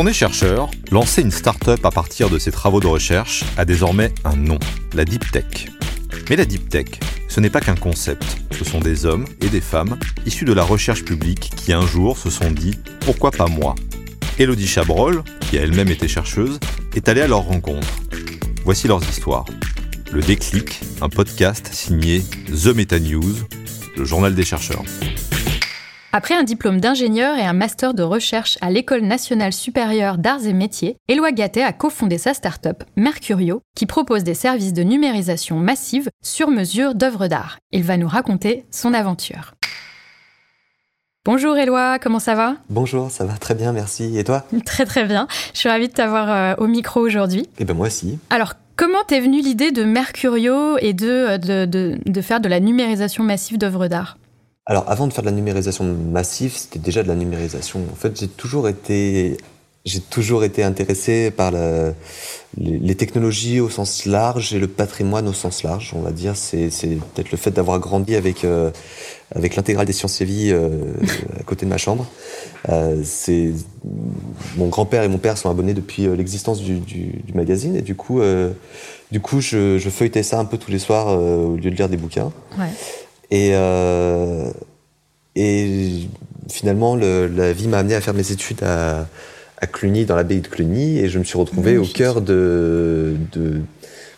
on est chercheur, lancer une start-up à partir de ses travaux de recherche a désormais un nom, la Deep Tech. Mais la Deep Tech, ce n'est pas qu'un concept, ce sont des hommes et des femmes issus de la recherche publique qui un jour se sont dit pourquoi pas moi? Elodie Chabrol, qui a elle-même été chercheuse, est allée à leur rencontre. Voici leurs histoires. Le déclic, un podcast signé The Meta News, le journal des chercheurs. Après un diplôme d'ingénieur et un master de recherche à l'École nationale supérieure d'arts et métiers, Éloi Gattet a cofondé sa start-up Mercurio, qui propose des services de numérisation massive sur mesure d'œuvres d'art. Il va nous raconter son aventure. Bonjour Éloi, comment ça va? Bonjour, ça va très bien, merci. Et toi? Très très bien. Je suis ravie de t'avoir euh, au micro aujourd'hui. Eh ben moi aussi. Alors, comment t'es venue l'idée de Mercurio et de, de, de faire de la numérisation massive d'œuvres d'art? Alors, avant de faire de la numérisation massive, c'était déjà de la numérisation. En fait, j'ai toujours été, j'ai toujours été intéressé par les, technologies au sens large et le patrimoine au sens large. On va dire, c'est, peut-être le fait d'avoir grandi avec euh, avec l'intégrale des sciences et vie euh, à côté de ma chambre. Euh, c'est mon grand-père et mon père sont abonnés depuis l'existence du, magazine et du coup, du coup, je, feuilletais ça un peu tous les soirs au lieu de lire des bouquins. Et, euh, et finalement, le, la vie m'a amené à faire mes études à, à Cluny, dans l'abbaye de Cluny, et je me suis retrouvé au cœur de, de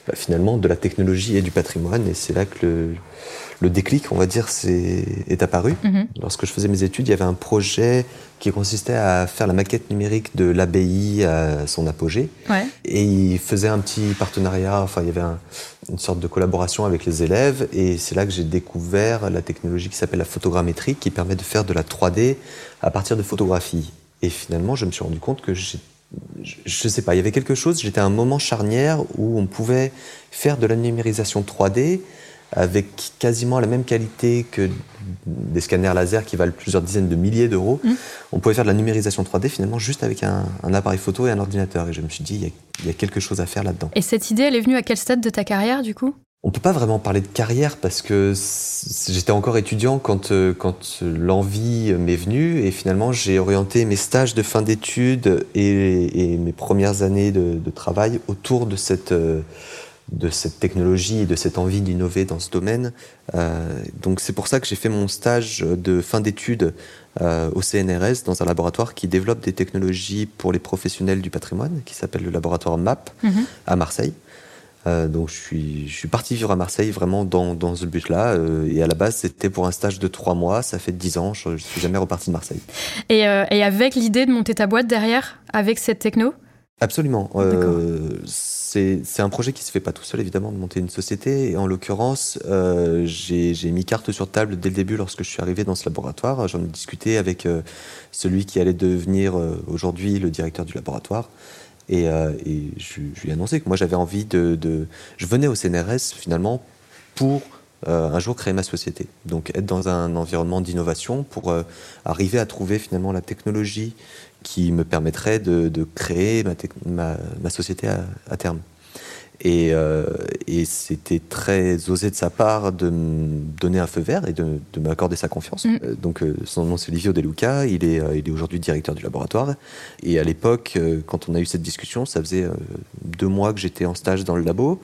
bah, finalement de la technologie et du patrimoine. Et c'est là que le, le déclic, on va dire, est, est apparu. Mhm. Lorsque je faisais mes études, il y avait un projet qui consistait à faire la maquette numérique de l'abbaye à son apogée. Et il faisait un petit partenariat, enfin, il y avait une sorte de collaboration avec les élèves. Et c'est là que j'ai découvert la technologie qui s'appelle la photogrammétrie, qui permet de faire de la 3D à partir de photographies. Et finalement, je me suis rendu compte que je sais pas, il y avait quelque chose, j'étais à un moment charnière où on pouvait faire de la numérisation 3D avec quasiment la même qualité que des scanners laser qui valent plusieurs dizaines de milliers d'euros. Mmh. On pouvait faire de la numérisation 3D finalement juste avec un, appareil photo et un ordinateur. Et je me suis dit, il y, a, quelque chose à faire là-dedans. Et cette idée, elle est venue à quel stade de ta carrière du coup? On peut pas vraiment parler de carrière parce que j'étais encore étudiant quand, euh, quand l'envie m'est venue et finalement j'ai orienté mes stages de fin d'études et, mes premières années de, de, travail autour de cette, euh, de cette technologie et de cette envie d'innover dans ce domaine. Euh, donc c'est pour ça que j'ai fait mon stage de fin d'études euh, au CNRS dans un laboratoire qui développe des technologies pour les professionnels du patrimoine, qui s'appelle le laboratoire MAP mhm. à Marseille. Euh, donc je suis, je suis parti vivre à Marseille vraiment dans, dans ce but-là. et à la base, c'était pour un stage de trois mois. Ça fait dix ans. Je, ne suis jamais reparti de Marseille. Et, et, avec l'idée de monter ta boîte derrière, avec cette techno? Absolument c'est un projet qui se fait pas tout seul, évidemment, de monter une société. Et en l'occurrence, euh, j'ai mis carte sur table dès le début lorsque je suis arrivé dans ce laboratoire. J'en ai discuté avec euh, celui qui allait devenir euh, aujourd'hui le directeur du laboratoire. Et, je, lui ai annoncé que moi, j'avais envie de, de, Je venais au CNRS, finalement, pour un jour créer ma société. Donc être dans un environnement d'innovation pour arriver à trouver finalement la technologie qui me permettrait de, créer ma, ma, société à, terme. Euh, et, c'était très osé de sa part de me donner un feu vert et de, m'accorder sa confiance. Mm. Euh, donc euh, son nom c'est Livio De Luca, il est, il est aujourd'hui directeur du laboratoire. Et à l'époque, quand on a eu cette discussion, ça faisait deux mois que j'étais en stage dans le labo.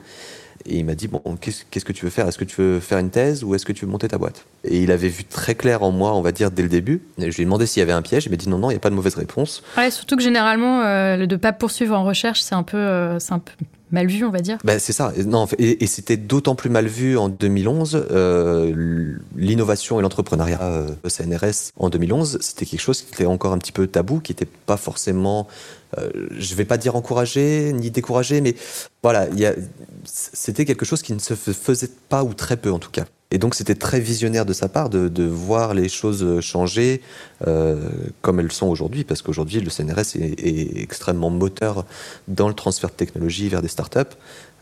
Et il m'a dit, bon, qu'est-ce que tu veux faire? Est-ce que tu veux faire une thèse ou est-ce que tu veux monter ta boîte? Et il avait vu très clair en moi, on va dire, dès le début. je lui ai demandé s'il y avait un piège. Il m'a dit, non, non, il n'y a pas de mauvaise réponse. Ouais, surtout que généralement, euh, de ne pas poursuivre en recherche, c'est un peu, euh, c'est un peu mal vu, on va dire. Ben, c'est ça. Non, et, c'était d'autant plus mal vu en 2011. Euh, l'innovation et l'entrepreneuriat euh, au CNRS en 2011, c'était quelque chose qui était encore un petit peu tabou, qui n'était pas forcément, euh, je ne vais pas dire encouragé ni découragé, mais voilà, c'était quelque chose qui ne se faisait pas ou très peu en tout cas. Et donc c'était très visionnaire de sa part de, voir les choses changer euh, comme elles sont aujourd'hui, parce qu'aujourd'hui le CNRS est, extrêmement moteur dans le transfert de technologie vers des startups.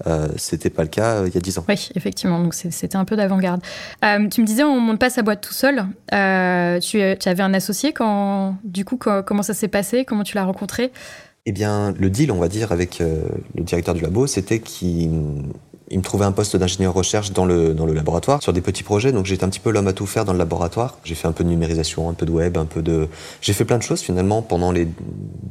Euh, c'était pas le cas euh, il y a 10 ans. Oui, effectivement, donc c'était un peu d'avant-garde. Tu me disais, on monte pas sa boîte tout seul. Tu, tu, avais un associé quand, du coup, comment ça s'est passé? Comment tu l'as rencontré? Eh bien, le deal, on va dire, avec le directeur du labo, c'était qu'il il me trouvait un poste d'ingénieur recherche dans le, dans le laboratoire sur des petits projets. Donc j'étais un petit peu l'homme à tout faire dans le laboratoire. J'ai fait un peu de numérisation, un peu de web, un peu de. J'ai fait plein de choses finalement pendant les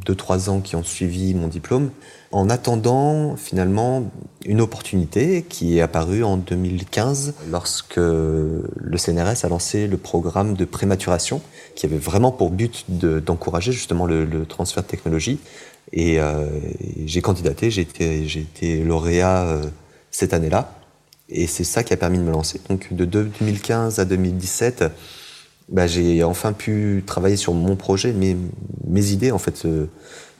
deux trois ans qui ont suivi mon diplôme. En attendant finalement une opportunité qui est apparue en 2015 lorsque le CNRS a lancé le programme de prématuration qui avait vraiment pour but d'encourager justement le, transfert de technologie. Et euh, j'ai candidaté, j'ai été, j'ai été lauréat. Euh, cette année-là. Et c'est ça qui a permis de me lancer. Donc de 2015 à 2017, bah, j'ai enfin pu travailler sur mon projet, mes, mes idées en fait, euh,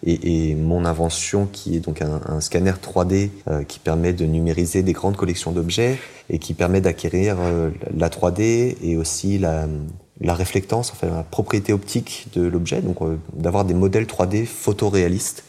et, et, mon invention qui est donc un, un scanner 3D euh, qui permet de numériser des grandes collections d'objets et qui permet d'acquérir euh, la 3D et aussi la, la réflectance, enfin la propriété optique de l'objet, donc d'avoir des modèles 3D photoréalistes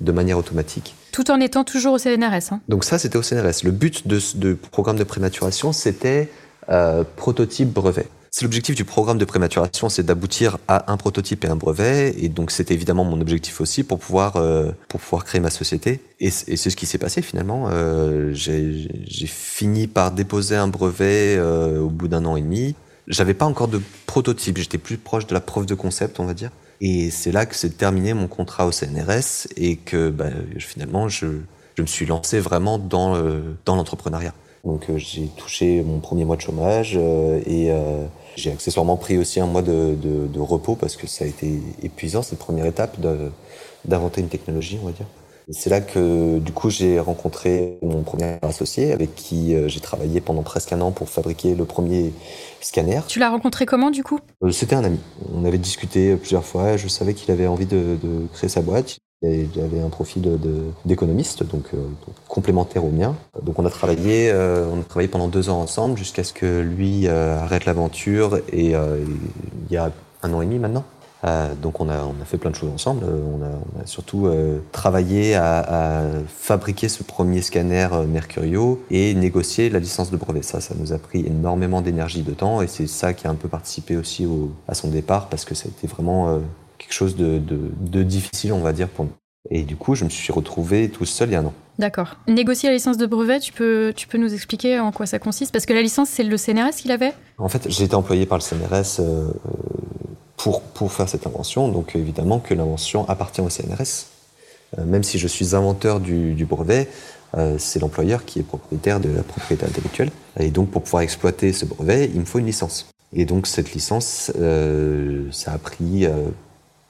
de manière automatique. Tout en étant toujours au CNRS. Hein. Donc ça, c'était au CNRS. Le but de ce programme de prématuration, c'était euh, prototype brevet. C'est l'objectif du programme de prématuration, c'est d'aboutir à un prototype et un brevet. Et donc, c'était évidemment mon objectif aussi pour pouvoir, euh, pour pouvoir créer ma société. Et, et c'est ce qui s'est passé finalement. Euh, J'ai fini par déposer un brevet euh, au bout d'un an et demi. J'avais pas encore de prototype, j'étais plus proche de la preuve de concept, on va dire. Et c'est là que s'est terminé mon contrat au CNRS et que bah, finalement je, je, me suis lancé vraiment dans, euh, dans l'entrepreneuriat. Donc euh, j'ai touché mon premier mois de chômage euh, et euh, j'ai accessoirement pris aussi un mois de, de, de, repos parce que ça a été épuisant, c'est la première étape d'inventer une technologie, on va dire. C'est là que du coup j'ai rencontré mon premier associé avec qui euh, j'ai travaillé pendant presque un an pour fabriquer le premier scanner. Tu l'as rencontré comment du coup? Euh, C'était un ami. On avait discuté plusieurs fois. Je savais qu'il avait envie de, de, créer sa boîte. Il avait un profil d'économiste, donc, euh, donc, complémentaire au mien. Donc on a travaillé, euh, on a travaillé pendant deux ans ensemble jusqu'à ce que lui euh, arrête l'aventure et il y a un an et demi maintenant. Euh, donc on a, on a fait plein de choses ensemble. Euh, on a, on a surtout euh, travaillé à, à, fabriquer ce premier scanner Mercurio et négocier la licence de brevet. Ça, ça nous a pris énormément d'énergie, de temps, et c'est ça qui a un peu participé aussi au, à son départ parce que ça a été vraiment euh, quelque chose de, de, de, difficile, on va dire, pour nous. Et du coup, je me suis retrouvé tout seul il y a un an. D'accord. Négocier la licence de brevet, tu peux, tu peux nous expliquer en quoi ça consiste? Parce que la licence, c'est le CNRS qui l'avait En fait, j'ai été employé par le CNRS pour, faire cette invention. Donc évidemment que l'invention appartient au CNRS. Euh, même si je suis inventeur du, brevet, euh, c'est l'employeur qui est propriétaire de la propriété intellectuelle. Et donc pour pouvoir exploiter ce brevet, il me faut une licence. Et donc cette licence, euh, ça a pris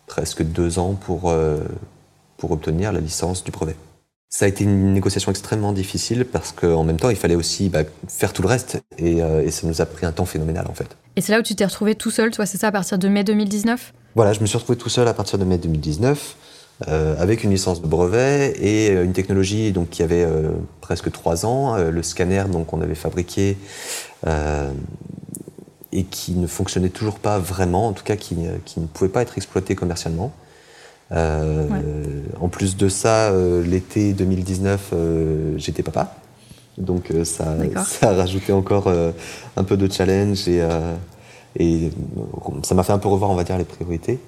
presque deux ans pour, pour obtenir la licence du brevet. Ça a été une négociation extrêmement difficile parce qu'en même temps, il fallait aussi bah, faire tout le reste et, euh, et, ça nous a pris un temps phénoménal en fait. Et c'est là où tu t'es retrouvé tout seul, toi, c'est ça, à partir de mai 2019 Voilà, je me suis retrouvé tout seul à partir de mai 2019 euh, avec une licence de brevet et une technologie donc, qui avait euh, presque trois ans, euh, le scanner qu'on avait fabriqué euh, et qui ne fonctionnait toujours pas vraiment, en tout cas qui, qui ne pouvait pas être exploité commercialement. Euh, ouais. En plus de ça, euh, l'été 2019, euh, j'étais papa. Donc ça, ça a rajouté encore un peu de challenge et, et ça m'a fait un peu revoir, on va dire, les priorités.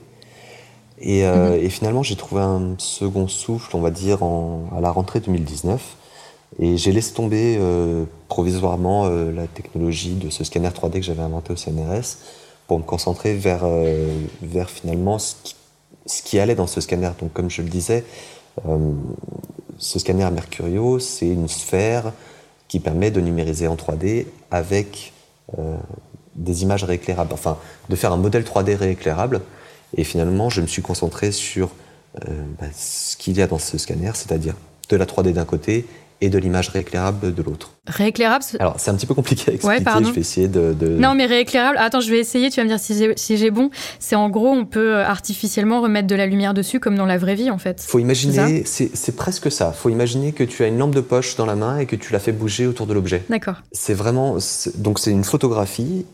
Et, et finalement, j'ai trouvé un second souffle, on va dire, en, à la rentrée 2019. Et j'ai laissé tomber provisoirement la technologie de ce scanner 3D que j'avais inventé au CNRS pour me concentrer vers, vers finalement ce qui ce qui allait dans ce scanner. Donc, comme je le disais, euh, ce scanner Mercurio, c'est une sphère qui permet de numériser en 3D avec euh, des images rééclairables, enfin, de faire un modèle 3D rééclairable. Et finalement, je me suis concentré sur euh, bah, ce qu'il y a dans ce scanner, c'est-à-dire de la 3D d'un côté et de l'image rééclairable de l'autre. Rééclairable Alors, c'est un petit peu compliqué à expliquer, ouais, je vais essayer de, de, Non, mais rééclairable, attends, je vais essayer, tu vas me dire si j'ai si bon. C'est en gros, on peut artificiellement remettre de la lumière dessus comme dans la vraie vie, en fait. Faut imaginer, c'est presque ça. Faut imaginer que tu as une lampe de poche dans la main et que tu la fais bouger autour de l'objet. D'accord. C'est vraiment... Donc, c'est une photographie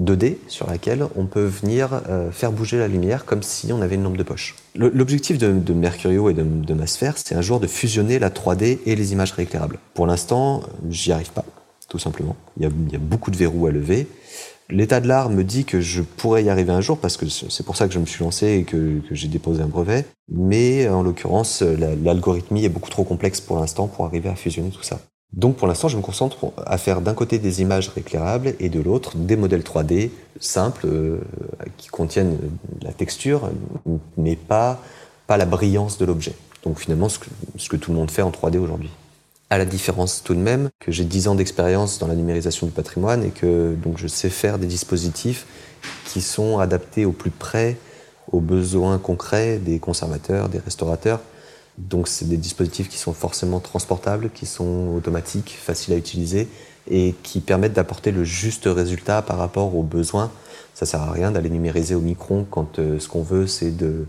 2D sur laquelle on peut venir euh, faire bouger la lumière comme si on avait une lampe de poche. L'objectif de, Mercurio et de, de ma sphère, c'est un jour de fusionner la 3D et les images rééclairables. Pour l'instant, j'y arrive pas, tout simplement. Il y, a, beaucoup de verrous à lever. L'état de l'art me dit que je pourrais y arriver un jour parce que c'est pour ça que je me suis lancé et que, que j'ai déposé un brevet. Mais en l'occurrence, l'algorithmie est beaucoup trop complexe pour l'instant pour arriver à fusionner tout ça. Donc pour l'instant, je me concentre à faire d'un côté des images rééclairables et de l'autre des modèles 3D simples euh, qui contiennent la texture, mais pas, la brillance de l'objet. Donc finalement, ce que, ce que, tout le monde fait en 3D aujourd'hui. À la différence tout de même que j'ai 10 ans d'expérience dans la numérisation du patrimoine et que donc je sais faire des dispositifs qui sont adaptés au plus près aux besoins concrets des conservateurs, des restaurateurs. Donc c'est des dispositifs qui sont forcément transportables, qui sont automatiques, faciles à utiliser et qui permettent d'apporter le juste résultat par rapport aux besoins. Ça sert à rien d'aller numériser au micron quand euh, ce qu'on veut c'est de,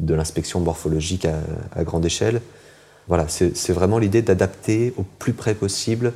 de l'inspection morphologique à, grande échelle. Voilà, c'est vraiment l'idée d'adapter au plus près possible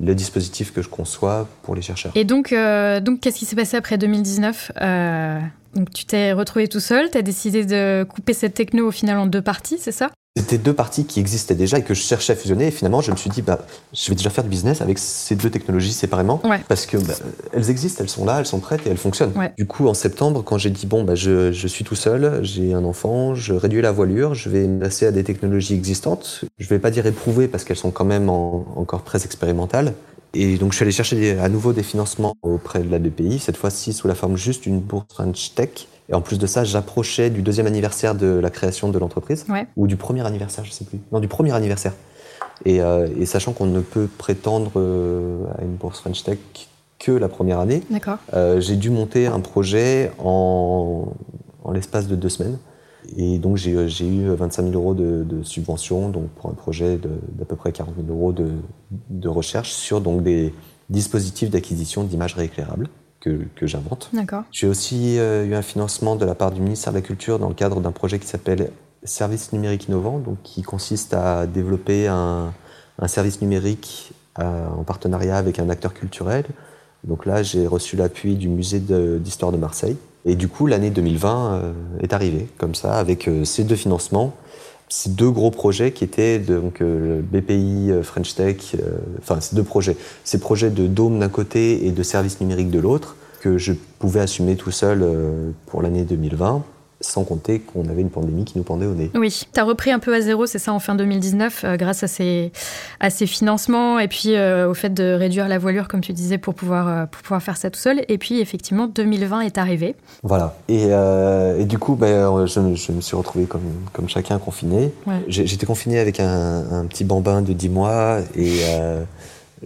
le dispositif que je conçois pour les chercheurs. Et donc, euh, donc qu'est-ce qui s'est passé après 2019 euh, donc Tu t'es retrouvé tout seul, tu as décidé de couper cette techno au final en deux parties, c'est ça? C'était deux parties qui existaient déjà et que je cherchais à fusionner. Et finalement, je me suis dit, bah, je vais déjà faire du business avec ces deux technologies séparément. Ouais. Parce que bah, elles existent, elles sont là, elles sont prêtes et elles fonctionnent. Ouais. Du coup, en septembre, quand j'ai dit, bon, bah, je, je suis tout seul, j'ai un enfant, je réduis la voilure, je vais me passer à des technologies existantes. Je ne vais pas dire éprouvées parce qu'elles sont quand même en, encore très expérimentales. Et donc, je suis allé chercher à nouveau des financements auprès de la BPI, cette fois-ci sous la forme juste d'une bourse French Tech. Et en plus de ça, j'approchais du deuxième anniversaire de la création de l'entreprise, ouais. ou du premier anniversaire, je sais plus. Non, du premier anniversaire. Et, euh, et sachant qu'on ne peut prétendre euh, à une bourse French Tech que la première année, euh, j'ai dû monter un projet en, en l'espace de deux semaines. Et donc j'ai eu 25 000 euros de, de subvention donc pour un projet d'à peu près 40 000 euros de, de recherche sur donc des dispositifs d'acquisition d'images rééclairables que, que j'invente. J'ai aussi euh, eu un financement de la part du ministère de la Culture dans le cadre d'un projet qui s'appelle Service numérique innovant, donc qui consiste à développer un, un service numérique euh, en partenariat avec un acteur culturel. Donc là, j'ai reçu l'appui du musée d'histoire de, de, Marseille. Et du coup, l'année 2020 euh, est arrivée comme ça, avec ces deux financements, ces deux gros projets qui étaient donc euh, BPI, French Tech, enfin ces deux projets, ces projets de dôme d'un côté et de service numérique de l'autre, que je pouvais assumer tout seul pour l'année 2020 sans compter qu'on avait une pandémie qui nous pendait au nez. Oui, tu as repris un peu à zéro, c'est ça, en fin 2019, euh, grâce à ces, à ces financements et puis euh, au fait de réduire la voilure, comme tu disais, pour pouvoir, euh, pour pouvoir faire ça tout seul. Et puis, effectivement, 2020 est arrivé. Voilà. Et, et du coup, ben, je, je, me suis retrouvé comme, comme chacun confiné. Ouais. J'étais confiné avec un, un, petit bambin de 10 mois et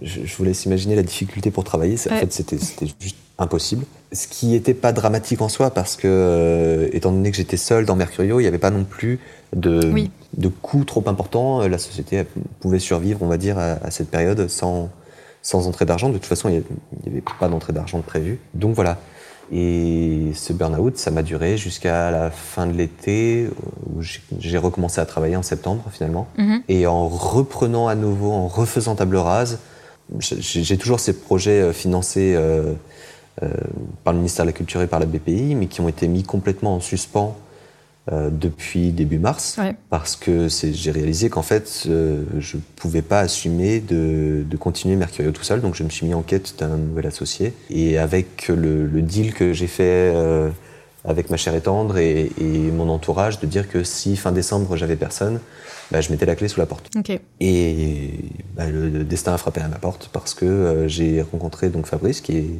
je, je, vous laisse imaginer la difficulté pour travailler. Ouais. En fait, c'était juste impossible. Ce qui n'était pas dramatique en soi parce que, euh, étant donné que j'étais seul dans Mercurio, il n'y avait pas non plus de, oui. de coûts trop importants. La société pouvait survivre, on va dire, à, à cette période sans, sans entrée d'argent. De toute façon, il n'y avait pas d'entrée d'argent de prévu. Donc voilà. Et ce burn-out, ça m'a duré jusqu'à la fin de l'été, où j'ai recommencé à travailler en septembre finalement. Mm -hmm. Et en reprenant à nouveau, en refaisant table rase, j'ai toujours ces projets financés euh, euh, par le ministère de la Culture et par la BPI, mais qui ont été mis complètement en suspens euh, depuis début mars, ouais. parce que j'ai réalisé qu'en fait, euh, je ne pouvais pas assumer de, de, continuer Mercurio tout seul, donc je me suis mis en quête d'un nouvel associé. Et avec le, le deal que j'ai fait euh, avec ma chère et tendre et, et, mon entourage, de dire que si fin décembre j'avais personne, bah, je mettais la clé sous la porte. Okay. Et bah, le, le, destin a frappé à ma porte parce que euh, j'ai rencontré donc Fabrice qui est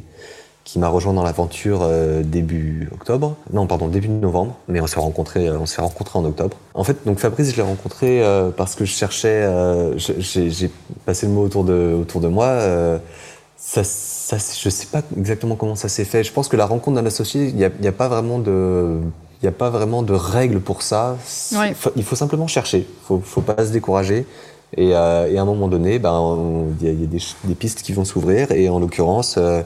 qui m'a rejoint dans l'aventure euh, début octobre. Non, pardon, début novembre. Mais on s'est rencontré, euh, on s'est rencontré en octobre. En fait, donc Fabrice, je l'ai rencontré euh, parce que je cherchais. euh, J'ai passé le mot autour de autour de moi. euh, ça, ça, je sais pas exactement comment ça s'est fait. Je pense que la rencontre d'un associé, il n'y a, y a, pas vraiment de, il y a pas vraiment de règles pour ça. Ouais. Il faut simplement chercher. Faut, faut pas se décourager. Et, euh, et à un moment donné, ben, il y a, y a des, des, pistes qui vont s'ouvrir. Et en l'occurrence, euh,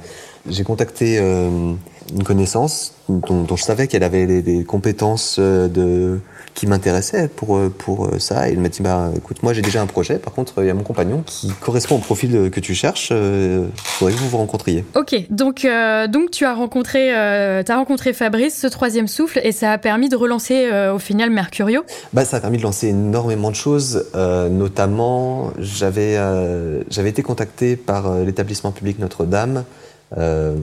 j'ai contacté euh, une connaissance dont, dont je savais qu'elle avait des, compétences euh, de, qui m'intéressaient pour, pour ça. Et elle m'a dit bah, écoute, moi j'ai déjà un projet. Par contre, il y a mon compagnon qui correspond au profil que tu cherches. Euh, faudrait que vous vous rencontriez. Ok, donc, euh, donc tu as rencontré, euh, as rencontré Fabrice, ce troisième souffle, et ça a permis de relancer au final Mercurio bah, Ça a permis de lancer énormément de choses. notamment, j'avais j'avais été contacté par l'établissement public Notre-Dame. Euh,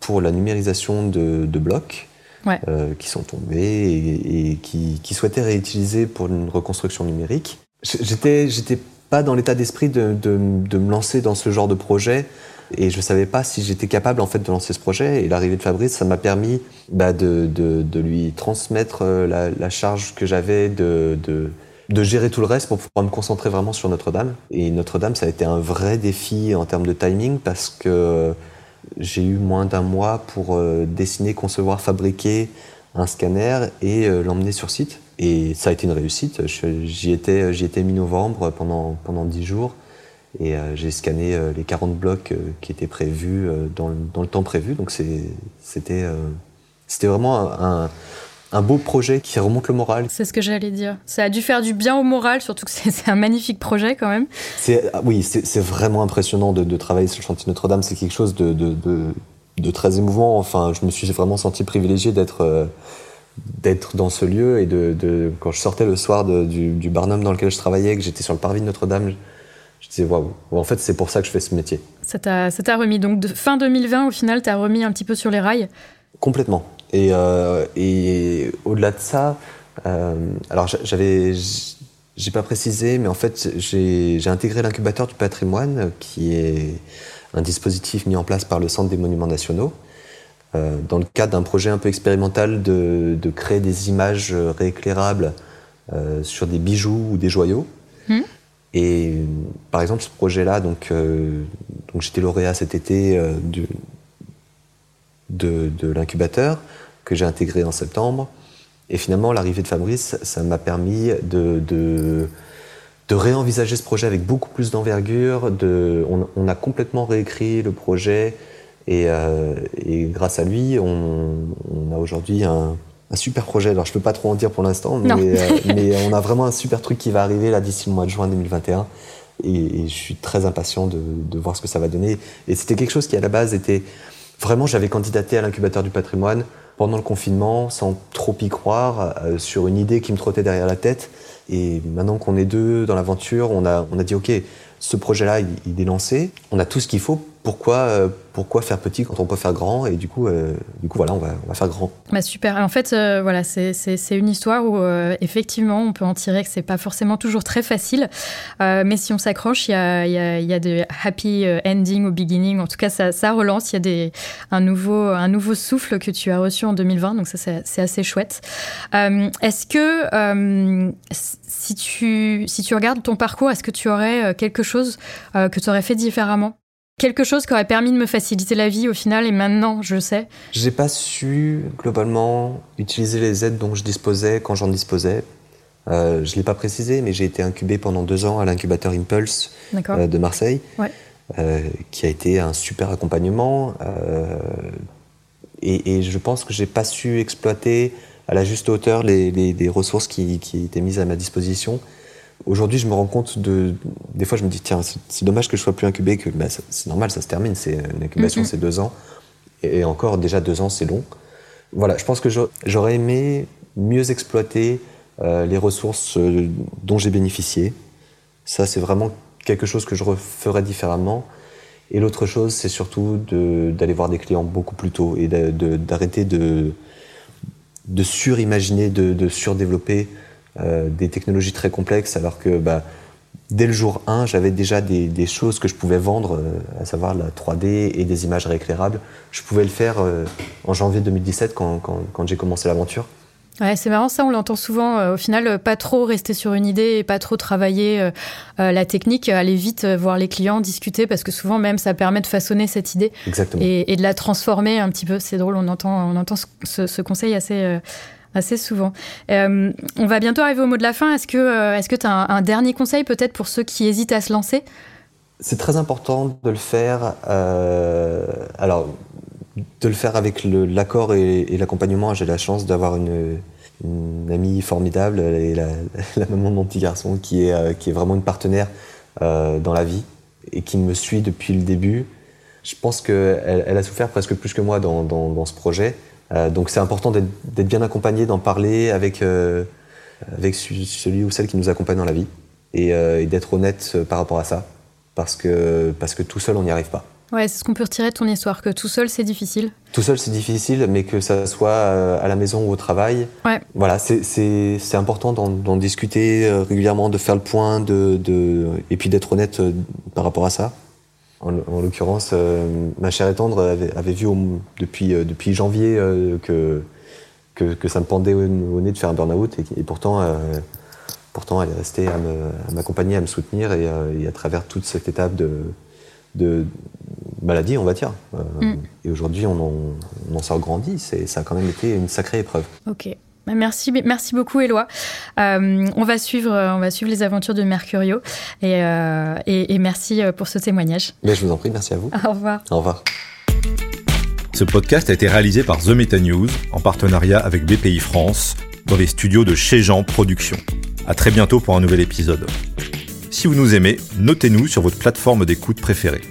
pour la numérisation de, de blocs ouais. euh, qui sont tombés et, et qui, qui, souhaitaient réutiliser pour une reconstruction numérique. J'étais, j'étais pas dans l'état d'esprit de, de, de, me lancer dans ce genre de projet et je savais pas si j'étais capable en fait de lancer ce projet. Et l'arrivée de Fabrice, ça m'a permis bah, de, de, lui transmettre euh, la, la charge que j'avais de, de, gérer tout le reste pour pouvoir me concentrer vraiment sur Notre-Dame. Et Notre-Dame, ça a été un vrai défi en termes de timing parce que j'ai eu moins d'un mois pour euh, dessiner, concevoir, fabriquer un scanner et euh, l'emmener sur site. Et ça a été une réussite. J'y étais, mi-novembre pendant, pendant 10 jours. Et euh, j'ai scanné les 40 blocs qui étaient prévus dans le, dans, le, temps prévu. Donc c'était vraiment un, un, beau projet qui remonte le moral. C'est ce que j'allais dire. Ça a dû faire du bien au moral, surtout que c'est un magnifique projet quand même. Ah oui, c'est vraiment impressionnant de, de, travailler sur le chantier Notre-Dame. C'est quelque chose de, de, de, très émouvant. Enfin, je me suis vraiment senti privilégié d'être d'être dans ce lieu et de, quand je sortais le soir du, du Barnum dans lequel je travaillais, que j'étais sur le parvis de Notre-Dame, je disais, waouh, en fait, c'est pour ça que je fais ce métier. Ça t'a remis. Donc, de fin 2020, au final, t'as remis un petit peu sur les rails Complètement. Et, euh, et au-delà de ça, euh, alors j'avais. J'ai pas précisé, mais en fait, j'ai intégré l'incubateur du patrimoine, qui est un dispositif mis en place par le Centre des Monuments Nationaux, euh, dans le cadre d'un projet un peu expérimental de, de créer des images rééclairables euh, sur des bijoux ou des joyaux. Mmh. Et par exemple, ce projet-là, donc, euh, donc j'étais lauréat cet été euh, du, de, de l'incubateur que j'ai intégré en septembre. Et finalement, l'arrivée de Fabrice, ça m'a permis de, de, de, réenvisager ce projet avec beaucoup plus d'envergure. On, on, a complètement réécrit le projet et, euh, et grâce à lui, on, on a aujourd'hui un, un super projet. Alors, je peux pas trop en dire pour l'instant, mais, euh, mais, on a vraiment un super truc qui va arriver là d'ici le mois de juin 2021. Et, et je suis très impatient de, de, voir ce que ça va donner. Et c'était quelque chose qui, à la base, était vraiment, j'avais candidaté à l'incubateur du patrimoine pendant le confinement, sans trop y croire, euh, sur une idée qui me trottait derrière la tête. Et maintenant qu'on est deux dans l'aventure, on a, on a dit, OK, ce projet-là, il, il est lancé. On a tout ce qu'il faut pourquoi, euh, pourquoi faire petit quand on peut faire grand Et du coup, euh, du coup voilà, on va, faire grand. Bah super. En fait, euh, voilà, c'est une histoire où effectivement, on peut en tirer que c'est pas forcément toujours très facile, mais si on s'accroche, il y a, des happy ending au beginning. En tout cas, ça, relance. Il y a un nouveau, souffle que tu as reçu en 2020. Donc ça, c'est assez chouette. est-ce que si tu regardes ton parcours, est-ce que tu aurais quelque chose que tu aurais fait différemment? Quelque chose qui aurait permis de me faciliter la vie au final et maintenant je sais. J'ai pas su globalement utiliser les aides dont je disposais quand j'en disposais. Euh, je l'ai pas précisé, mais j'ai été incubé pendant deux ans à l'incubateur Impulse euh, de Marseille, ouais. euh, qui a été un super accompagnement. Et, et, je pense que j'ai pas su exploiter à la juste hauteur les, les, les ressources qui, qui, étaient mises à ma disposition. Aujourd'hui, je me rends compte de. Des fois, je me dis, tiens, c'est dommage que je sois plus incubé, que bah, c'est normal, ça se termine. C'est une incubation, mm -hmm. c'est deux ans. Et, encore, déjà deux ans, c'est long. Voilà, je pense que j'aurais aimé mieux exploiter euh, les ressources euh, dont j'ai bénéficié. Ça, c'est vraiment quelque chose que je referais différemment. Et l'autre chose, c'est surtout d'aller voir des clients beaucoup plus tôt et d'arrêter de, de, de, surimaginer, de surdévelopper euh, des technologies très complexes, alors que bah, dès le jour 1, j'avais déjà des, des, choses que je pouvais vendre, euh, à savoir la 3D et des images rééclairables. Je pouvais le faire euh, en janvier 2017 quand, quand, quand j'ai commencé l'aventure. Ouais, c'est marrant ça, on l'entend souvent. Au final, pas trop rester sur une idée et pas trop travailler la technique, aller vite voir les clients, discuter, parce que souvent même ça permet de façonner cette idée et, et, de la transformer un petit peu. C'est drôle, on entend, on entend ce, ce conseil assez assez souvent. Euh, on va bientôt arriver au mot de la fin. Est-ce que euh, tu as un, dernier conseil peut-être pour ceux qui hésitent à se lancer? C'est très important de le faire. Euh, alors, de le faire avec l'accord et, l'accompagnement. J'ai la chance d'avoir une, amie formidable et la, maman de mon petit garçon qui est, qui est vraiment une partenaire dans la vie et qui me suit depuis le début. Je pense qu'elle elle a souffert presque plus que moi dans ce projet. Euh, donc c'est important d'être bien accompagné, d'en parler avec, euh, avec celui ou celle qui nous accompagne dans la vie et, euh, et d'être honnête par rapport à ça parce que, parce que tout seul on n'y arrive pas. Ouais, c'est ce qu'on peut retirer de ton histoire, que tout seul c'est difficile. Tout seul c'est difficile, mais que ça soit à la maison ou au travail. Ouais. Voilà, c'est important d'en discuter régulièrement, de faire le point, de, de et puis d'être honnête par rapport à ça. En, en l'occurrence, ma chère et tendre avait, avait vu depuis, depuis janvier que, que, que, ça me pendait au, nez de faire un burn-out, et, et, pourtant, pourtant elle est restée à m'accompagner, à, à, me soutenir, et, et, à travers toute cette étape de, de maladie, on va dire. Euh, mm. Et aujourd'hui, on, en, sort grandi. Ça a quand même été une sacrée épreuve. Ok. Bah, merci, merci beaucoup, Éloi. Euh, on, va suivre, on va suivre les aventures de Mercurio. Et, euh, et, merci pour ce témoignage. Mais je vous en prie, merci à vous. Au revoir. Au revoir. Ce podcast a été réalisé par The Meta News en partenariat avec BPI France dans les studios de Chez Jean Productions. À très bientôt pour un nouvel épisode. Si vous nous aimez, notez-nous sur votre plateforme d'écoute préférée.